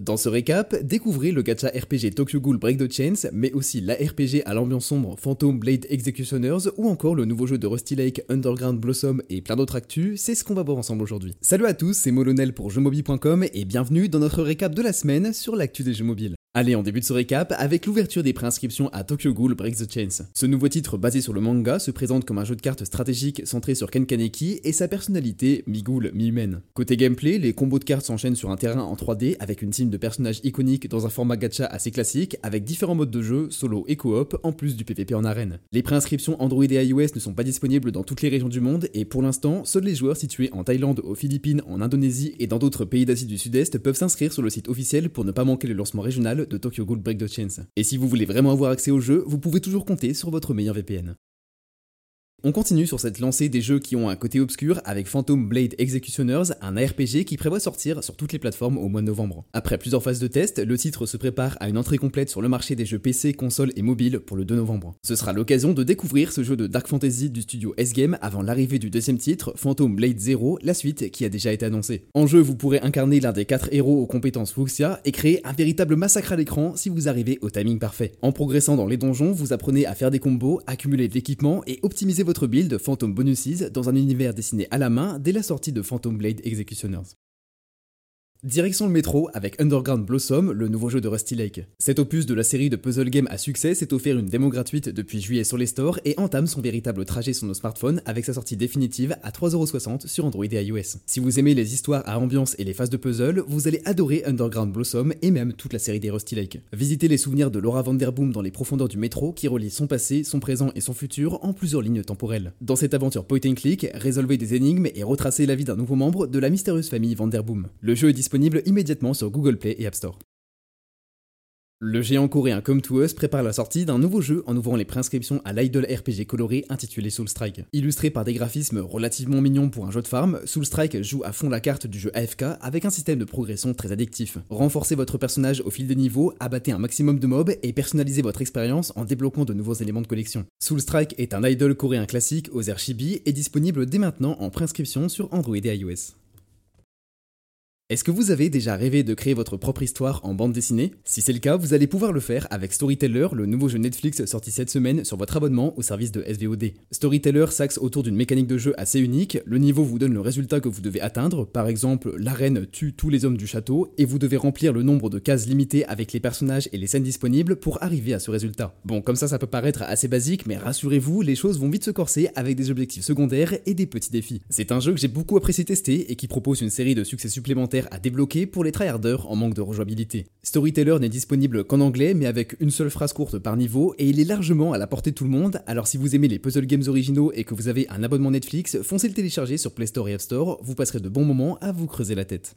Dans ce récap, découvrez le gacha RPG Tokyo Ghoul Break the Chains, mais aussi la RPG à l'ambiance sombre Phantom Blade Executioners ou encore le nouveau jeu de Rusty Lake Underground Blossom et plein d'autres actus, c'est ce qu'on va voir ensemble aujourd'hui. Salut à tous, c'est Molonel pour jeuxmobile.com et bienvenue dans notre récap de la semaine sur l'actu des jeux mobiles. Allez, on débute ce récap avec l'ouverture des préinscriptions à Tokyo Ghoul Break the Chains. Ce nouveau titre basé sur le manga se présente comme un jeu de cartes stratégique centré sur Ken Kaneki et sa personnalité mi-ghoul, mi-humaine. Côté gameplay, les combos de cartes s'enchaînent sur un terrain en 3D avec une team de personnages iconiques dans un format gacha assez classique avec différents modes de jeu, solo et coop, en plus du PvP en arène. Les préinscriptions Android et iOS ne sont pas disponibles dans toutes les régions du monde et pour l'instant, seuls les joueurs situés en Thaïlande, aux Philippines, en Indonésie et dans d'autres pays d'Asie du Sud-Est peuvent s'inscrire sur le site officiel pour ne pas manquer le lancement régional de Tokyo Ghoul Break the Chains. Et si vous voulez vraiment avoir accès au jeu, vous pouvez toujours compter sur votre meilleur VPN. On continue sur cette lancée des jeux qui ont un côté obscur avec Phantom Blade Executioners, un ARPG qui prévoit sortir sur toutes les plateformes au mois de novembre. Après plusieurs phases de test, le titre se prépare à une entrée complète sur le marché des jeux PC, consoles et mobiles pour le 2 novembre. Ce sera l'occasion de découvrir ce jeu de Dark Fantasy du studio S-Game avant l'arrivée du deuxième titre, Phantom Blade Zero, la suite qui a déjà été annoncée. En jeu, vous pourrez incarner l'un des quatre héros aux compétences Fuxia et créer un véritable massacre à l'écran si vous arrivez au timing parfait. En progressant dans les donjons, vous apprenez à faire des combos, accumuler de l'équipement et optimiser votre build Phantom Bonuses dans un univers dessiné à la main dès la sortie de Phantom Blade Executioners. Direction le métro avec Underground Blossom, le nouveau jeu de Rusty Lake. Cet opus de la série de puzzle games à succès s'est offert une démo gratuite depuis juillet sur les stores et entame son véritable trajet sur nos smartphones avec sa sortie définitive à 3,60€ sur Android et iOS. Si vous aimez les histoires à ambiance et les phases de puzzle, vous allez adorer Underground Blossom et même toute la série des Rusty Lake. Visitez les souvenirs de Laura Vanderboom dans les profondeurs du métro qui relie son passé, son présent et son futur en plusieurs lignes temporelles. Dans cette aventure point and click, résolvez des énigmes et retracez la vie d'un nouveau membre de la mystérieuse famille Vanderboom. Le jeu disponible immédiatement sur Google Play et App Store. Le géant coréen Come To Us prépare la sortie d'un nouveau jeu en ouvrant les préinscriptions à l'idol RPG coloré intitulé Soul Strike. Illustré par des graphismes relativement mignons pour un jeu de farm, Soul Strike joue à fond la carte du jeu AFK avec un système de progression très addictif. Renforcez votre personnage au fil des niveaux, abattez un maximum de mobs et personnalisez votre expérience en débloquant de nouveaux éléments de collection. Soul Strike est un idol coréen classique aux airs chibi et disponible dès maintenant en préinscription sur Android et iOS. Est-ce que vous avez déjà rêvé de créer votre propre histoire en bande dessinée? Si c'est le cas, vous allez pouvoir le faire avec Storyteller, le nouveau jeu Netflix sorti cette semaine sur votre abonnement au service de SVOD. Storyteller s'axe autour d'une mécanique de jeu assez unique, le niveau vous donne le résultat que vous devez atteindre, par exemple la reine tue tous les hommes du château, et vous devez remplir le nombre de cases limitées avec les personnages et les scènes disponibles pour arriver à ce résultat. Bon, comme ça ça peut paraître assez basique, mais rassurez-vous, les choses vont vite se corser avec des objectifs secondaires et des petits défis. C'est un jeu que j'ai beaucoup apprécié tester et qui propose une série de succès supplémentaires à débloquer pour les tryharders en manque de rejouabilité. Storyteller n'est disponible qu'en anglais, mais avec une seule phrase courte par niveau, et il est largement à la portée de tout le monde, alors si vous aimez les puzzle games originaux et que vous avez un abonnement Netflix, foncez le télécharger sur Play Store et App Store, vous passerez de bons moments à vous creuser la tête.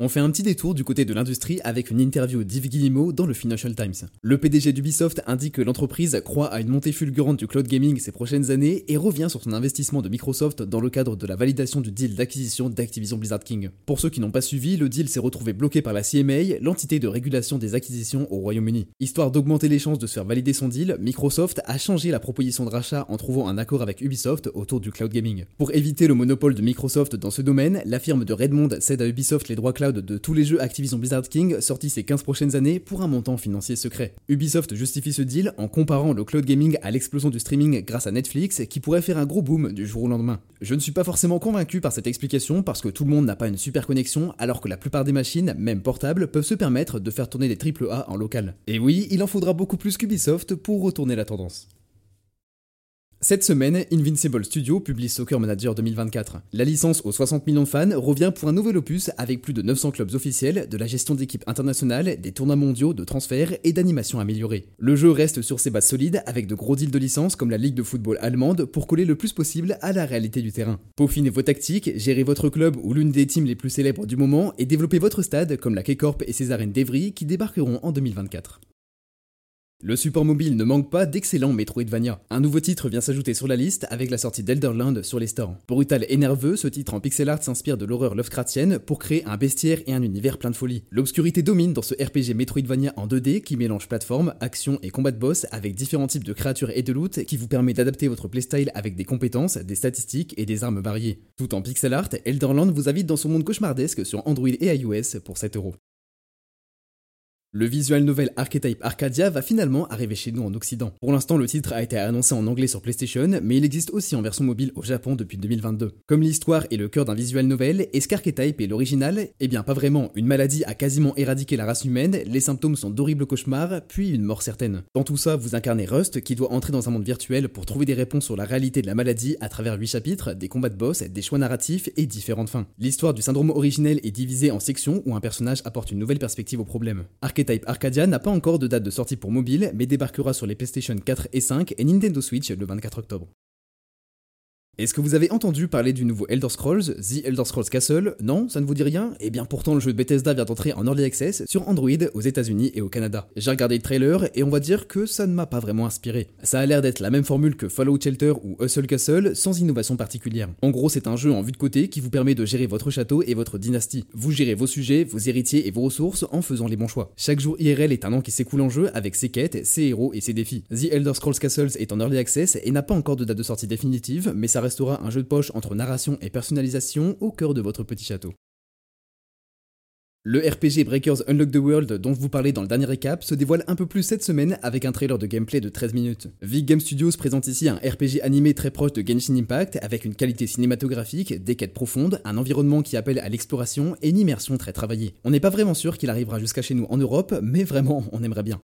On fait un petit détour du côté de l'industrie avec une interview d'Yves Guillemot dans le Financial Times. Le PDG d'Ubisoft indique que l'entreprise croit à une montée fulgurante du cloud gaming ces prochaines années et revient sur son investissement de Microsoft dans le cadre de la validation du deal d'acquisition d'Activision Blizzard King. Pour ceux qui n'ont pas suivi, le deal s'est retrouvé bloqué par la CMA, l'entité de régulation des acquisitions au Royaume-Uni. Histoire d'augmenter les chances de faire valider son deal, Microsoft a changé la proposition de rachat en trouvant un accord avec Ubisoft autour du cloud gaming. Pour éviter le monopole de Microsoft dans ce domaine, la firme de Redmond cède à Ubisoft les droits cloud de tous les jeux Activision Blizzard King sortis ces 15 prochaines années pour un montant financier secret. Ubisoft justifie ce deal en comparant le cloud gaming à l'explosion du streaming grâce à Netflix qui pourrait faire un gros boom du jour au lendemain. Je ne suis pas forcément convaincu par cette explication parce que tout le monde n'a pas une super connexion alors que la plupart des machines, même portables, peuvent se permettre de faire tourner des AAA en local. Et oui, il en faudra beaucoup plus qu'Ubisoft pour retourner la tendance. Cette semaine, Invincible Studio publie Soccer Manager 2024. La licence aux 60 millions de fans revient pour un nouvel opus avec plus de 900 clubs officiels, de la gestion d'équipes internationales, des tournois mondiaux, de transferts et d'animations améliorées. Le jeu reste sur ses bases solides avec de gros deals de licence comme la Ligue de football allemande pour coller le plus possible à la réalité du terrain. Peaufinez vos tactiques, gérez votre club ou l'une des teams les plus célèbres du moment et développez votre stade comme la K-Corp et ses arènes d'Evry qui débarqueront en 2024. Le support mobile ne manque pas d'excellents Metroidvania. Un nouveau titre vient s'ajouter sur la liste avec la sortie d'Elderland sur les stores. Brutal et nerveux, ce titre en pixel art s'inspire de l'horreur Lovecraftienne pour créer un bestiaire et un univers plein de folie. L'obscurité domine dans ce RPG Metroidvania en 2D qui mélange plateforme, action et combat de boss avec différents types de créatures et de loot qui vous permet d'adapter votre playstyle avec des compétences, des statistiques et des armes variées. Tout en pixel art, Elderland vous invite dans son monde cauchemardesque sur Android et iOS pour 7 euros. Le visual novel Archetype Arcadia va finalement arriver chez nous en Occident. Pour l'instant, le titre a été annoncé en anglais sur PlayStation, mais il existe aussi en version mobile au Japon depuis 2022. Comme l'histoire est le cœur d'un visual novel, est-ce qu'Archetype est l'original? Eh bien, pas vraiment. Une maladie a quasiment éradiqué la race humaine, les symptômes sont d'horribles cauchemars, puis une mort certaine. Dans tout ça, vous incarnez Rust, qui doit entrer dans un monde virtuel pour trouver des réponses sur la réalité de la maladie à travers 8 chapitres, des combats de boss, des choix narratifs et différentes fins. L'histoire du syndrome originel est divisée en sections où un personnage apporte une nouvelle perspective au problème. Arcadia n'a pas encore de date de sortie pour mobile, mais débarquera sur les PlayStation 4 et 5 et Nintendo Switch le 24 octobre. Est-ce que vous avez entendu parler du nouveau Elder Scrolls, The Elder Scrolls Castle? Non, ça ne vous dit rien? Eh bien pourtant le jeu de Bethesda vient d'entrer en Early Access sur Android aux États-Unis et au Canada. J'ai regardé le trailer et on va dire que ça ne m'a pas vraiment inspiré. Ça a l'air d'être la même formule que Fallout Shelter ou Hustle Castle sans innovation particulière. En gros, c'est un jeu en vue de côté qui vous permet de gérer votre château et votre dynastie. Vous gérez vos sujets, vos héritiers et vos ressources en faisant les bons choix. Chaque jour IRL est un an qui s'écoule en jeu avec ses quêtes, ses héros et ses défis. The Elder Scrolls Castles est en Early Access et n'a pas encore de date de sortie définitive, mais ça restera un jeu de poche entre narration et personnalisation au cœur de votre petit château. Le RPG Breakers Unlock the World dont vous parlais dans le dernier récap se dévoile un peu plus cette semaine avec un trailer de gameplay de 13 minutes. Vig Game Studios présente ici un RPG animé très proche de Genshin Impact avec une qualité cinématographique, des quêtes profondes, un environnement qui appelle à l'exploration et une immersion très travaillée. On n'est pas vraiment sûr qu'il arrivera jusqu'à chez nous en Europe, mais vraiment on aimerait bien.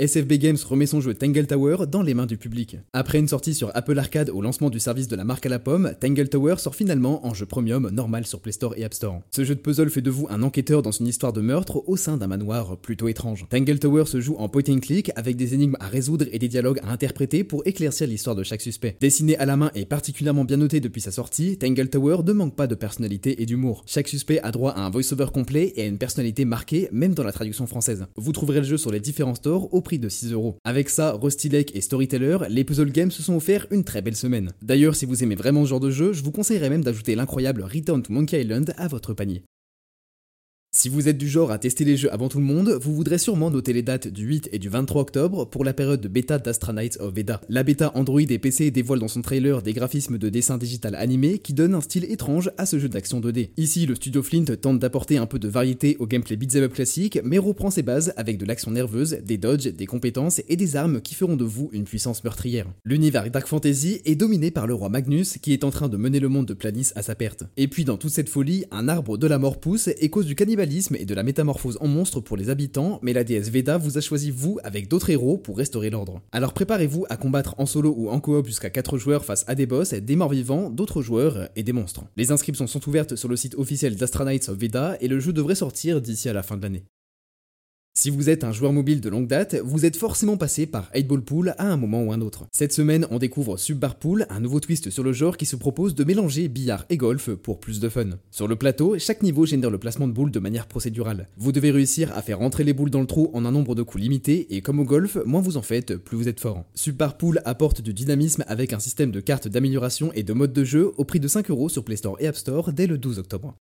SFB Games remet son jeu Tangle Tower dans les mains du public. Après une sortie sur Apple Arcade au lancement du service de la marque à la pomme, Tangle Tower sort finalement en jeu premium normal sur Play Store et App Store. Ce jeu de puzzle fait de vous un enquêteur dans une histoire de meurtre au sein d'un manoir plutôt étrange. Tangle Tower se joue en point and click avec des énigmes à résoudre et des dialogues à interpréter pour éclaircir l'histoire de chaque suspect. Dessiné à la main et particulièrement bien noté depuis sa sortie, Tangle Tower ne manque pas de personnalité et d'humour. Chaque suspect a droit à un voice-over complet et à une personnalité marquée même dans la traduction française. Vous trouverez le jeu sur les différents stores au de 6 euros. Avec ça, Rusty Lake et Storyteller, les puzzle games se sont offerts une très belle semaine. D'ailleurs, si vous aimez vraiment ce genre de jeu, je vous conseillerais même d'ajouter l'incroyable Return to Monkey Island à votre panier. Si vous êtes du genre à tester les jeux avant tout le monde, vous voudrez sûrement noter les dates du 8 et du 23 octobre pour la période de bêta d'Astra Knights of Veda. La bêta Android et PC dévoile dans son trailer des graphismes de dessin digital animé qui donnent un style étrange à ce jeu d'action 2D. Ici, le studio Flint tente d'apporter un peu de variété au gameplay beat'em up classique, mais reprend ses bases avec de l'action nerveuse, des dodges, des compétences et des armes qui feront de vous une puissance meurtrière. L'univers Dark Fantasy est dominé par le roi Magnus qui est en train de mener le monde de Planis à sa perte. Et puis dans toute cette folie, un arbre de la mort pousse et cause du cannibalisme et de la métamorphose en monstre pour les habitants, mais la déesse Veda vous a choisi vous avec d'autres héros pour restaurer l'ordre. Alors préparez-vous à combattre en solo ou en coop jusqu'à 4 joueurs face à des boss, des morts vivants, d'autres joueurs et des monstres. Les inscriptions sont ouvertes sur le site officiel d'Astra Knights of Veda et le jeu devrait sortir d'ici à la fin de l'année. Si vous êtes un joueur mobile de longue date, vous êtes forcément passé par 8 Ball Pool à un moment ou un autre. Cette semaine, on découvre Subbar Pool, un nouveau twist sur le genre qui se propose de mélanger billard et golf pour plus de fun. Sur le plateau, chaque niveau génère le placement de boules de manière procédurale. Vous devez réussir à faire rentrer les boules dans le trou en un nombre de coups limité et comme au golf, moins vous en faites, plus vous êtes fort. Subbar Pool apporte du dynamisme avec un système de cartes d'amélioration et de mode de jeu au prix de 5 euros sur Play Store et App Store dès le 12 octobre.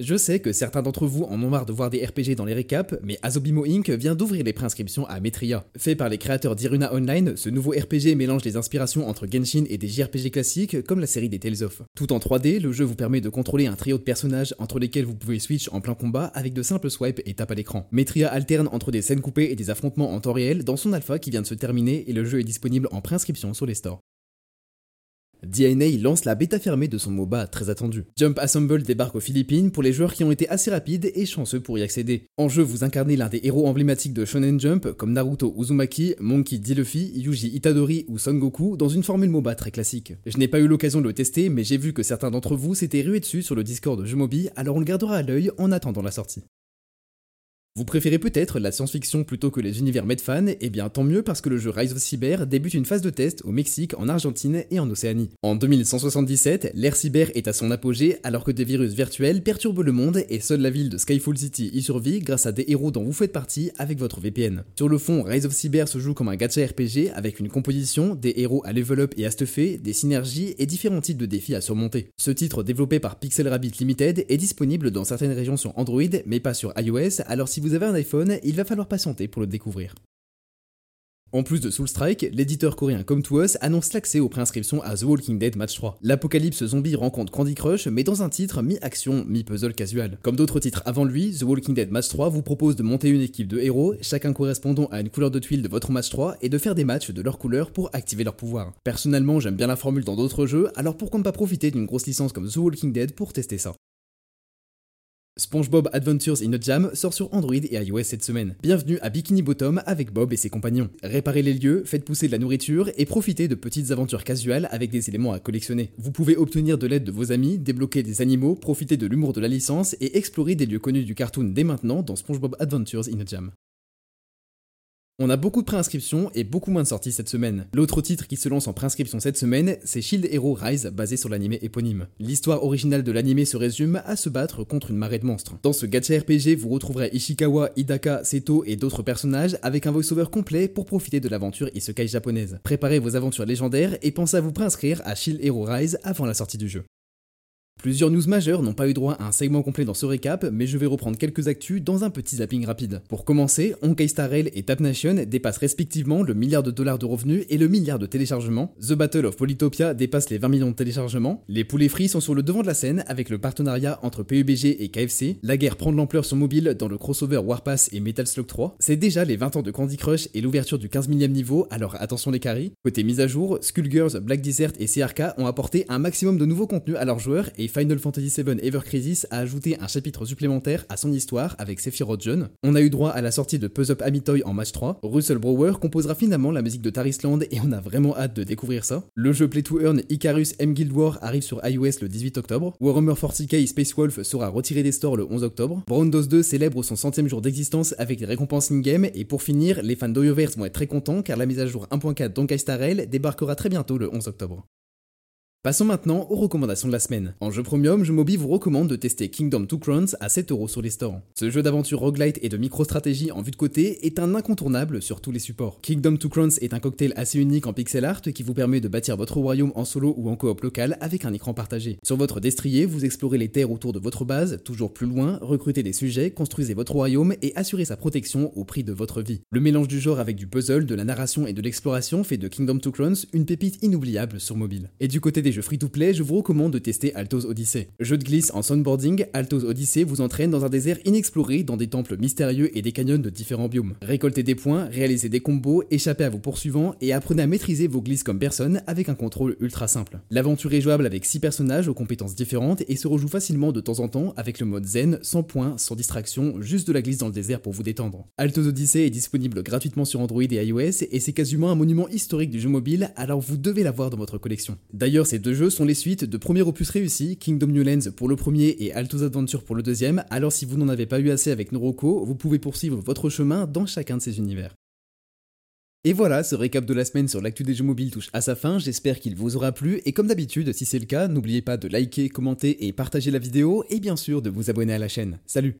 Je sais que certains d'entre vous en ont marre de voir des RPG dans les récaps, mais Azobimo Inc. vient d'ouvrir les préinscriptions à Metria. Fait par les créateurs d'Iruna Online, ce nouveau RPG mélange les inspirations entre Genshin et des JRPG classiques comme la série des Tales of. Tout en 3D, le jeu vous permet de contrôler un trio de personnages entre lesquels vous pouvez switch en plein combat avec de simples swipes et tapes à l'écran. Metria alterne entre des scènes coupées et des affrontements en temps réel dans son alpha qui vient de se terminer et le jeu est disponible en préinscription sur les stores. DNA lance la bêta fermée de son MOBA très attendu. Jump Assemble débarque aux Philippines pour les joueurs qui ont été assez rapides et chanceux pour y accéder. En jeu, vous incarnez l'un des héros emblématiques de Shonen Jump comme Naruto Uzumaki, Monkey D. Luffy, Yuji Itadori ou Son Goku dans une formule MOBA très classique. Je n'ai pas eu l'occasion de le tester, mais j'ai vu que certains d'entre vous s'étaient rués dessus sur le Discord de Jeumobi, alors on le gardera à l'œil en attendant la sortie. Vous préférez peut-être la science-fiction plutôt que les univers Medfan Eh bien tant mieux parce que le jeu Rise of Cyber débute une phase de test au Mexique, en Argentine et en Océanie. En 2177, l'ère cyber est à son apogée alors que des virus virtuels perturbent le monde et seule la ville de Skyfall City y survit grâce à des héros dont vous faites partie avec votre VPN. Sur le fond, Rise of Cyber se joue comme un gacha RPG avec une composition, des héros à level up et à stuffer, des synergies et différents types de défis à surmonter. Ce titre développé par Pixel Rabbit Limited est disponible dans certaines régions sur Android mais pas sur iOS alors si vous avez un iPhone, il va falloir patienter pour le découvrir. En plus de Soulstrike, l'éditeur coréen Come To Us annonce l'accès aux préinscriptions à The Walking Dead Match 3. L'apocalypse zombie rencontre Candy Crush, mais dans un titre mi-action, mi-puzzle casual. Comme d'autres titres avant lui, The Walking Dead Match 3 vous propose de monter une équipe de héros, chacun correspondant à une couleur de tuile de votre match 3, et de faire des matchs de leur couleur pour activer leur pouvoir. Personnellement, j'aime bien la formule dans d'autres jeux, alors pourquoi ne pas profiter d'une grosse licence comme The Walking Dead pour tester ça? SpongeBob Adventures in a Jam sort sur Android et iOS cette semaine. Bienvenue à Bikini Bottom avec Bob et ses compagnons. Réparez les lieux, faites pousser de la nourriture et profitez de petites aventures casuales avec des éléments à collectionner. Vous pouvez obtenir de l'aide de vos amis, débloquer des animaux, profiter de l'humour de la licence et explorer des lieux connus du cartoon dès maintenant dans SpongeBob Adventures in a Jam. On a beaucoup de préinscriptions et beaucoup moins de sorties cette semaine. L'autre titre qui se lance en préinscription cette semaine, c'est Shield Hero Rise, basé sur l'anime éponyme. L'histoire originale de l'anime se résume à se battre contre une marée de monstres. Dans ce gacha RPG, vous retrouverez Ishikawa, Hidaka, Seto et d'autres personnages avec un voice-over complet pour profiter de l'aventure isekai japonaise. Préparez vos aventures légendaires et pensez à vous préinscrire à Shield Hero Rise avant la sortie du jeu. Plusieurs news majeures n'ont pas eu droit à un segment complet dans ce récap, mais je vais reprendre quelques actus dans un petit zapping rapide. Pour commencer, Honkai Star Rail et Tap Nation dépassent respectivement le milliard de dollars de revenus et le milliard de téléchargements. The Battle of Polytopia dépasse les 20 millions de téléchargements. Les poulets free sont sur le devant de la scène avec le partenariat entre PUBG et KFC. La guerre prend de l'ampleur sur mobile dans le crossover Warpass et Metal Slug 3. C'est déjà les 20 ans de Candy Crush et l'ouverture du 15 millième niveau, alors attention les caries. Côté mise à jour, Skullgirls, Black Desert et CRK ont apporté un maximum de nouveaux contenus à leurs joueurs et Final Fantasy VII Ever Crisis a ajouté un chapitre supplémentaire à son histoire avec Sephiroth John. On a eu droit à la sortie de Puzzle Amitoy en match 3. Russell Brower composera finalement la musique de Tarisland et on a vraiment hâte de découvrir ça. Le jeu Play to Earn Icarus M Guild War arrive sur iOS le 18 octobre. Warhammer 40k Space Wolf sera retiré des stores le 11 octobre. Browndos 2 célèbre son centième jour d'existence avec des récompenses in-game. Et pour finir, les fans d'Oyoverse vont être très contents car la mise à jour 1.4 Donkey Star débarquera très bientôt le 11 octobre. Passons maintenant aux recommandations de la semaine. En jeu premium, je Mobi vous recommande de tester Kingdom 2 Crowns à 7€ sur les stores. Ce jeu d'aventure roguelite et de micro-stratégie en vue de côté est un incontournable sur tous les supports. Kingdom 2 Crowns est un cocktail assez unique en pixel art qui vous permet de bâtir votre royaume en solo ou en coop local avec un écran partagé. Sur votre destrier, vous explorez les terres autour de votre base, toujours plus loin, recrutez des sujets, construisez votre royaume et assurez sa protection au prix de votre vie. Le mélange du genre avec du puzzle, de la narration et de l'exploration fait de Kingdom 2 Crowns une pépite inoubliable sur mobile. Et du côté des jeux free-to-play, je vous recommande de tester Altos Odyssey. Jeu de glisse en soundboarding, Altos Odyssey vous entraîne dans un désert inexploré, dans des temples mystérieux et des canyons de différents biomes. Récoltez des points, réalisez des combos, échappez à vos poursuivants et apprenez à maîtriser vos glisses comme personne avec un contrôle ultra simple. L'aventure est jouable avec 6 personnages aux compétences différentes et se rejoue facilement de temps en temps avec le mode zen, sans points, sans distraction, juste de la glisse dans le désert pour vous détendre. Altos Odyssey est disponible gratuitement sur Android et iOS et c'est quasiment un monument historique du jeu mobile, alors vous devez l'avoir dans votre collection. D'ailleurs, ces deux jeux sont les suites de premiers opus réussis, Kingdom New Lands pour le premier et Altos Adventure pour le deuxième, alors si vous n'en avez pas eu assez avec Noroko, vous pouvez poursuivre votre chemin dans chacun de ces univers. Et voilà, ce récap de la semaine sur l'actu des jeux mobiles touche à sa fin, j'espère qu'il vous aura plu, et comme d'habitude, si c'est le cas, n'oubliez pas de liker, commenter et partager la vidéo, et bien sûr de vous abonner à la chaîne. Salut